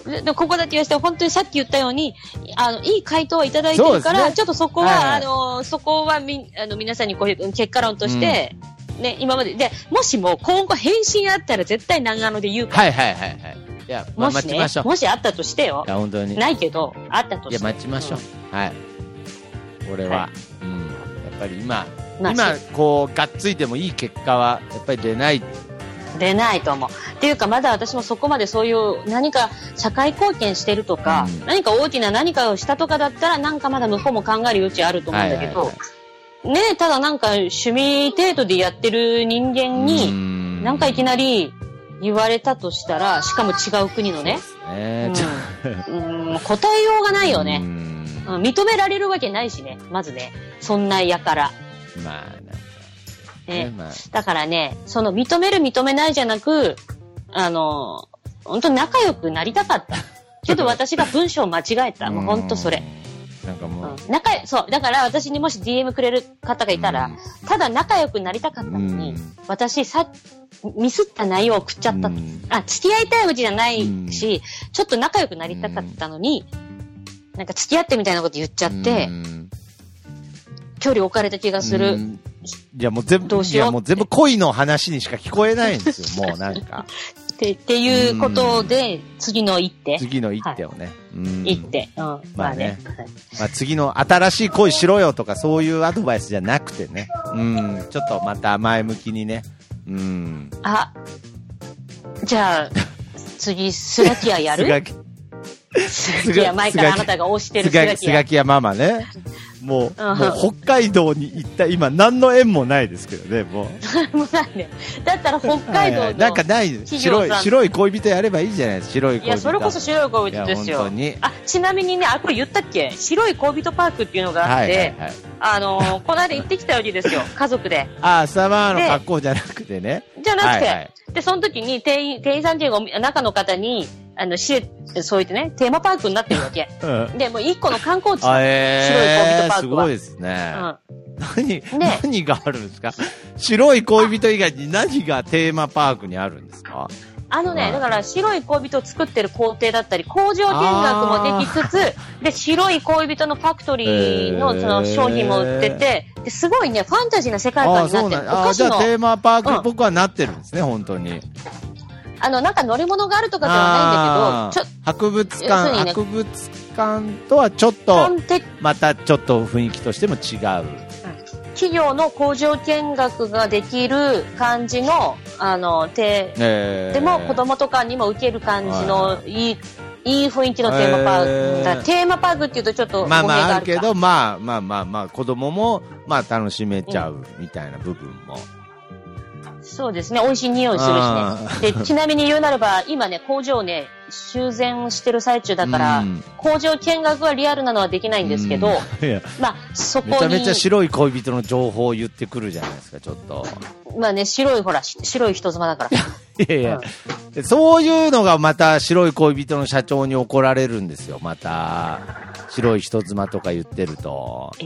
[SPEAKER 2] ででここだけ言わせて、本当にさっき言ったように、あの、いい回答をいただいてるから、
[SPEAKER 1] そうですね
[SPEAKER 2] ちょっとそこは、
[SPEAKER 1] はいはい
[SPEAKER 2] あの、そこはみ、あの、皆さんにこういう結果論として、ね、今まで、で、もしも今後返信あったら絶対長野で言う
[SPEAKER 1] い
[SPEAKER 2] から、
[SPEAKER 1] はいはいはいはい。いや、まあ、
[SPEAKER 2] もしね
[SPEAKER 1] 待ちましょう。
[SPEAKER 2] もしあったとしてよ
[SPEAKER 1] い。や、本当に。い
[SPEAKER 2] ないけど、あったと
[SPEAKER 1] や、
[SPEAKER 2] して。
[SPEAKER 1] 待ちましょう。はい。これは、
[SPEAKER 2] は
[SPEAKER 1] うん。やっぱり今、
[SPEAKER 2] まあ
[SPEAKER 1] 今、こう、がっついてもいい結果は、やっぱり出ない。
[SPEAKER 2] 出ないと思う。っていうか、まだ私もそこまでそういう何か社会貢献してるとか、
[SPEAKER 1] うん
[SPEAKER 2] 何か大きな何かをしたとかだったら、なんかまだ向こうも考える余地あると思うんだけど、
[SPEAKER 1] はいはい
[SPEAKER 2] ねただなんか趣味程度でやってる人間に、
[SPEAKER 1] に
[SPEAKER 2] なんかいきなり言われたとしたら、しかも違う国のね、
[SPEAKER 1] ね。ちょ
[SPEAKER 2] うん、答えようがないよ
[SPEAKER 1] う
[SPEAKER 2] ね、
[SPEAKER 1] ん。
[SPEAKER 2] うん認められるわけないしね、まずね。そんなやから。
[SPEAKER 1] まあ、なんか、
[SPEAKER 2] ね。
[SPEAKER 1] ね、まあ、
[SPEAKER 2] だからね、その認める認めないじゃなく、あの、本当仲良くなりたかった。けど私が文章を間違えた。もう本当それ。
[SPEAKER 1] なんかもう、
[SPEAKER 2] うん。仲良そう。だから私にもし DM くれる方がいたら、ただ仲良くなりたかったのに、
[SPEAKER 1] うん。
[SPEAKER 2] 私さ、ミスった内容を送っちゃった。
[SPEAKER 1] うん。
[SPEAKER 2] あ、付き合いたいわけじゃないし、
[SPEAKER 1] うん。
[SPEAKER 2] ちょっと仲良くなりたかったのに、なんか付き合ってみたいなこと言っちゃって、
[SPEAKER 1] うん。
[SPEAKER 2] 距離置かれた気がする。
[SPEAKER 1] うん。いや、もう全部、いや、もう全部恋の話にしか聞こえないんですよ、もうなんか。
[SPEAKER 2] っていうことで、次の一手。
[SPEAKER 1] 次の一手をね。うん
[SPEAKER 2] 一手。うん。ま
[SPEAKER 1] まあね。まあ、次の新しい恋しろよとかそういうアドバイスじゃなくてね。うん。ちょっとまた前向きにね。うん。
[SPEAKER 2] あ、じゃあ、次、スガキ屋やる？
[SPEAKER 1] スガキ、
[SPEAKER 2] スガキ屋、前からあなたが推してる
[SPEAKER 1] スガキ、
[SPEAKER 2] スガキ屋。
[SPEAKER 1] スガキやママね。もう、北海道に行った、今何の縁もないですけどね、もう。
[SPEAKER 2] もうなんでだったら北海道の。
[SPEAKER 1] はいはいなんかない、白い、白い恋人やればいいじゃないですか、白い恋人。
[SPEAKER 2] いや、それこそ白い恋人ですよ。あ、ちなみにね、あ、これ言ったっけ？白い恋人パークっていうのがあって、
[SPEAKER 1] はいはいはい。
[SPEAKER 2] あのー この間行ってきたわけですよ、家族で。
[SPEAKER 1] ああ、サマーの
[SPEAKER 2] で
[SPEAKER 1] 格好じゃなくてね。
[SPEAKER 2] じゃなくて、
[SPEAKER 1] はいはい
[SPEAKER 2] で、その時に店員、店員さんっていうか、中の方に、あの、しそう言ってね、テーマパークになってるわけ。
[SPEAKER 1] うん。
[SPEAKER 2] で、もう一個の観光地
[SPEAKER 1] え
[SPEAKER 2] 白い恋人
[SPEAKER 1] ー、
[SPEAKER 2] パークは。
[SPEAKER 1] すごいですね。
[SPEAKER 2] うん。
[SPEAKER 1] 何、
[SPEAKER 2] ね
[SPEAKER 1] 何があるんですか？白い恋人以外に何がテーマパークにあるんですか？
[SPEAKER 2] あのね、
[SPEAKER 1] はい
[SPEAKER 2] だから白い恋人を作ってる工程だったり、工場見学もできつつ、で、白い恋人のファクトリーのその商品も売ってて、ですごいね、ファンタジーな世界観になってる。
[SPEAKER 1] そうなんああ、
[SPEAKER 2] お菓子の、
[SPEAKER 1] じゃあテーマパーク
[SPEAKER 2] うん
[SPEAKER 1] っぽくはなってるんですね、本当に。
[SPEAKER 2] あの、なんか乗り物があるとかではないんだけど、ちょ
[SPEAKER 1] 博物館、
[SPEAKER 2] にね。
[SPEAKER 1] 博物館とはちょっと、またちょっと雰囲気としても違う。
[SPEAKER 2] 企業の工場見学ができる感じの、あの、て、
[SPEAKER 1] えー。
[SPEAKER 2] でも子供とかにも受ける感じ
[SPEAKER 1] は
[SPEAKER 2] のいい、いい雰囲気のテーマパーク。
[SPEAKER 1] えー。
[SPEAKER 2] テーマパークっていうとちょっと
[SPEAKER 1] まあまあ
[SPEAKER 2] がある
[SPEAKER 1] けど、まあまあまあまあ、子供も、まあ楽しめちゃうみたいな部分も。
[SPEAKER 2] そうですね。美味しい匂いする
[SPEAKER 1] あ
[SPEAKER 2] しね。で、ちなみに言うならば、今ね、工場ね、修繕してる最中だから、
[SPEAKER 1] うん
[SPEAKER 2] 工場見学はリアルなのはできないんですけど、まあ、そこに、
[SPEAKER 1] めちゃめちゃ白い恋人の情報を言ってくるじゃないですか、ちょっと。
[SPEAKER 2] まあね、白い、ほら、し白い人妻だから。
[SPEAKER 1] いやいや、でそういうのがまた白い恋人の社長に怒られるんですよ、また。白い人妻とか言ってると。
[SPEAKER 2] え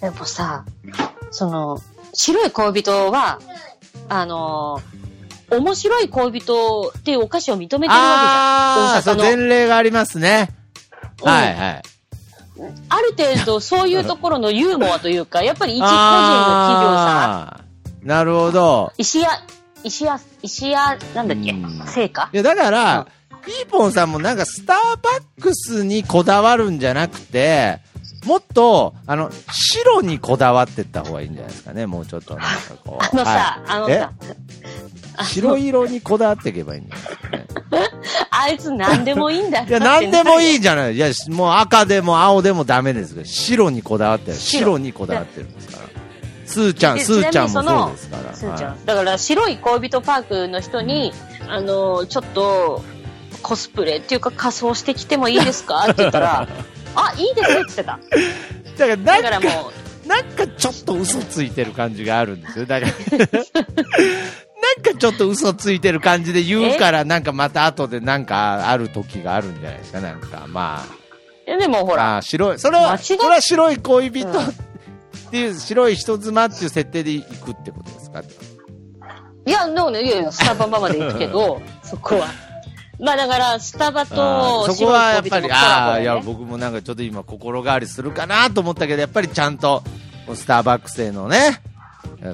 [SPEAKER 2] えでもさ、その、白い恋人は、あの面白い恋人っていうお菓子を認めてるわけじゃん。
[SPEAKER 1] ああ、そう。前例がありますね。
[SPEAKER 2] うん
[SPEAKER 1] はいはい。
[SPEAKER 2] ある程度、そういうところのユーモアというか、やっぱり一個人の企業さ
[SPEAKER 1] なるほど。
[SPEAKER 2] 石屋、石屋、石屋、なんだっけ？
[SPEAKER 1] うん
[SPEAKER 2] 成果
[SPEAKER 1] いや、だから、ピーポンさんもなんかスターバックスにこだわるんじゃなくて、もっと、あの、白にこだわってった方がいいんじゃないですかね、もうちょっとなんかこう。
[SPEAKER 2] あのさ、
[SPEAKER 1] はい
[SPEAKER 2] あのさ、
[SPEAKER 1] え？白色にこだわっていけばいいんじゃないですかね。
[SPEAKER 2] あいつ何でもいいんだ
[SPEAKER 1] いや、なんでもい
[SPEAKER 2] い。
[SPEAKER 1] いじゃない。いや、もう赤でも青でもダメですけど、白にこだわってる。
[SPEAKER 2] 白
[SPEAKER 1] 白にこだわってるんですから。スーちゃん、
[SPEAKER 2] で
[SPEAKER 1] スーちゃんも
[SPEAKER 2] そ
[SPEAKER 1] うですから。
[SPEAKER 2] ーちゃん。だから、白い恋人パークの人に、あの、ちょっと、コスプレっていうか仮装してきてもいいですか？って言ったら、あ、いいですって言ってた。
[SPEAKER 1] だから、
[SPEAKER 2] だ
[SPEAKER 1] なんか、
[SPEAKER 2] からもう、
[SPEAKER 1] なんかちょっと嘘ついてる感じがあるんですよ。だから、なんかちょっと嘘ついてる感じで言うから、なんかまた後でなんかある時があるんじゃないですか。なんか、ま
[SPEAKER 2] えでもほ
[SPEAKER 1] あ。
[SPEAKER 2] ら、
[SPEAKER 1] あー白い、それは、それは白い恋人
[SPEAKER 2] うん
[SPEAKER 1] っていう、白い人妻っていう設定で行くってことですか？
[SPEAKER 2] いや、でもね、いやいや、スタバマまで行くけど、そこは。まあだから、スタバ
[SPEAKER 1] あ
[SPEAKER 2] と
[SPEAKER 1] ーそこはやっぱり、ああー、いや、
[SPEAKER 2] 僕
[SPEAKER 1] 僕もなんかちょっと今心変わりするかなと思ったけど、やっぱりちゃんと、スターバックスへのね、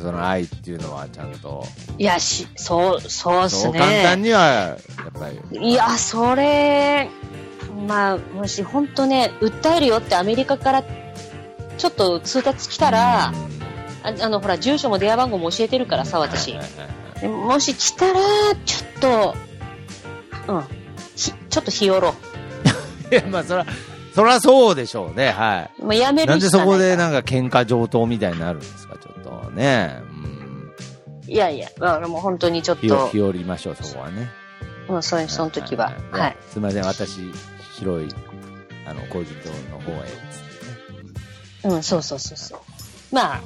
[SPEAKER 1] その愛っていうのはちゃんと、
[SPEAKER 2] いや、し、そう、そうっす
[SPEAKER 1] そう簡単
[SPEAKER 2] ね。
[SPEAKER 1] には、やっぱり。
[SPEAKER 2] いや、それ、まあ、もし本当ね、訴えるよってアメリカから、ちょっと通達来たら、ああの、ほら、住所も電話番号も教えてるからさ、私
[SPEAKER 1] はい。はいはい
[SPEAKER 2] でもし来たら、ちょっと、うん、ひ、ちょっと日和ろ
[SPEAKER 1] いや、まあ、そら、そらそうでしょうね、は
[SPEAKER 2] う。もうやめ
[SPEAKER 1] い。
[SPEAKER 2] るな
[SPEAKER 1] んでそこでなんか喧嘩上等みたいになるんですか、ちょっとね。うん。
[SPEAKER 2] いやいや、まあ、もう本当にちょっ
[SPEAKER 1] 日を、
[SPEAKER 2] と
[SPEAKER 1] 日、和りましょう、そこはね。
[SPEAKER 2] もうそれ、その時は、
[SPEAKER 1] い
[SPEAKER 2] はい。。
[SPEAKER 1] すみません、私、白い、あの、工事棟の方へ、つってね。
[SPEAKER 2] うん、そうそうそうそう。まあ、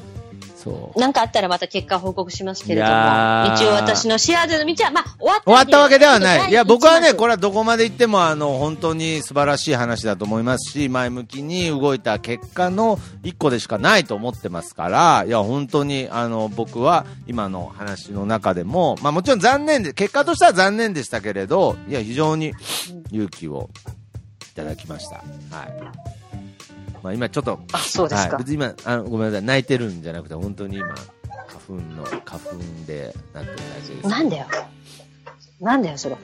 [SPEAKER 1] そう。
[SPEAKER 2] なんかあったらまた結果報告しますけれど
[SPEAKER 1] い
[SPEAKER 2] も、一応私の幸せの道は、まあ、終わった
[SPEAKER 1] 終わったわけではない。いや、僕はね、こ
[SPEAKER 2] れ。
[SPEAKER 1] れはどこまで行っても、あの、本当に素晴らしい話だと思いますし、前向きに動いた結果の一個でしかないと思ってますから、いや、本当に、あの、僕は今の話の中でも、まあもちろん残念で、結果としては残念でしたけれど、いや、非常に勇気をいただきました。はい。まあ今ちょっと、
[SPEAKER 2] あ、そうですか
[SPEAKER 1] はい、。別に今あの、ごめんなさい、泣いてるんじゃなくて、本当に今、花粉の、花粉でなってるだけです。
[SPEAKER 2] なんだよ。なんだよ、それ。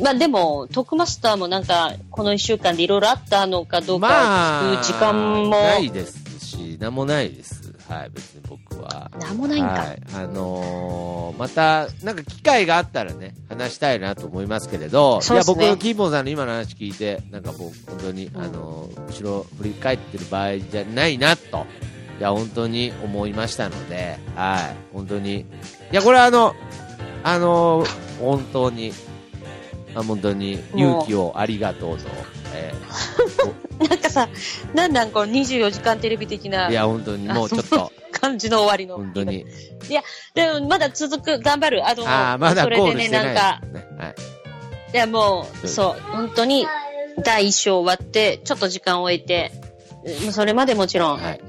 [SPEAKER 2] まあでも、トークマスターもなんか、この一週間でいろいろあったのかどうか聞く時間も、
[SPEAKER 1] ないですし、なんもないです。はい、別に僕は。
[SPEAKER 2] なんもないんか。
[SPEAKER 1] はい、あのーまた、なんか機会があったらね、話したいなと思いますけれど、いや、僕、キーポンさんの今の話聞いて、なんか僕、本当に、あのー後ろ振り返ってる場合じゃないな、と、いや、本当に思いましたので、はい、本当に。いや、これはあの、あのー本当に、あ本当に勇気をありがとうと、
[SPEAKER 2] さ、なんなんこの24時間テレビ的ない
[SPEAKER 1] や、本当にもうちょっと、
[SPEAKER 2] 感じの終わりの。
[SPEAKER 1] 本当に。
[SPEAKER 2] でも、まだ続く、頑張る。あの、
[SPEAKER 1] ああ、まだ
[SPEAKER 2] それでね、
[SPEAKER 1] な
[SPEAKER 2] んか。
[SPEAKER 1] はい。
[SPEAKER 2] いや、もう、
[SPEAKER 1] そう
[SPEAKER 2] 本当に、第一章終わって、ちょっと時間を置いて、うんそれまでもちろん、
[SPEAKER 1] はい。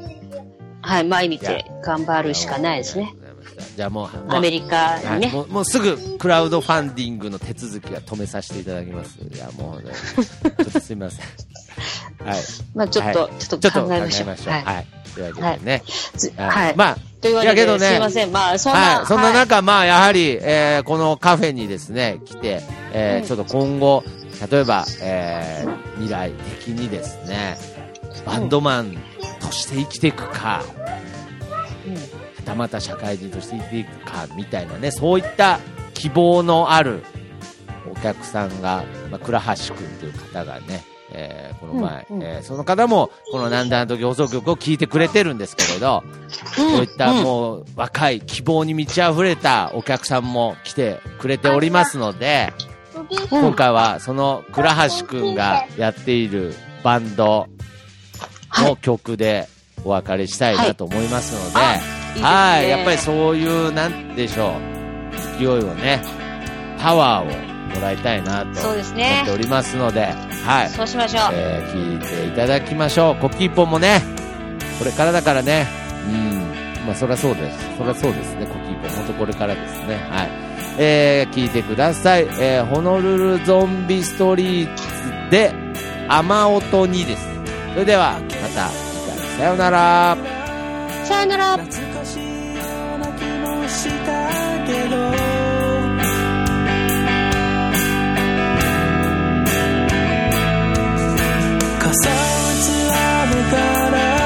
[SPEAKER 2] はい、前見
[SPEAKER 1] いや
[SPEAKER 2] て頑張るしかないですね。
[SPEAKER 1] じゃあもう、もう
[SPEAKER 2] アメリカ
[SPEAKER 1] はい、
[SPEAKER 2] にね。
[SPEAKER 1] もうもうすぐクラウドファンディングの手続きは止めさせていただきます。いや、もう、ね、ちょっとすみません。はい。
[SPEAKER 2] まあちょっと、
[SPEAKER 1] はい
[SPEAKER 2] ちょっ
[SPEAKER 1] と考え
[SPEAKER 2] ましょう。はい。
[SPEAKER 1] はい。というわけでね。
[SPEAKER 2] ず
[SPEAKER 1] はい
[SPEAKER 2] はい。
[SPEAKER 1] まあ、
[SPEAKER 2] というわけで、
[SPEAKER 1] ね
[SPEAKER 2] すいません。まあ、そんな、
[SPEAKER 1] はい。そんな
[SPEAKER 2] はい
[SPEAKER 1] 中、まあ、やはり、えーこのカフェにですね、来て、えー
[SPEAKER 2] うん
[SPEAKER 1] ちょっと今後、例えば、えー未来的にですね、バンドマンとして生きていくか、
[SPEAKER 2] うん
[SPEAKER 1] はたまた社会人として生きていくか、みたいなね、そういった希望のあるお客さんが、まあ、倉橋くんという方がね、えーこの前、
[SPEAKER 2] うんうん。
[SPEAKER 1] えーその方も、このなんであの時放送局を聞いてくれてるんですけれど、
[SPEAKER 2] うん。
[SPEAKER 1] そういった
[SPEAKER 2] うん
[SPEAKER 1] もう若い希望に満ち溢れたお客さんも来てくれておりますので、
[SPEAKER 2] うん。
[SPEAKER 1] 今回はその倉橋くんがやっているバンドの曲でお別れしたいなと思いますので、
[SPEAKER 2] はいね
[SPEAKER 1] はい、やっぱりそういう、なんでしょう、勢いをね、パワーをもらいたいなと思っておりますので、はい、
[SPEAKER 2] そうしましょう。
[SPEAKER 1] えー聞いていただきましょう。コッキーポンもね、これからだからね、うん、まあそりゃそうです。そりゃそうですね、コッキーポン。本当これからですね。はい。えー、聞いてください。えー、ホノルルゾンビストリートで、雨音にです。それでは、また次回、さようなら。
[SPEAKER 2] さよなら。
[SPEAKER 3] 傘を打つ雨から。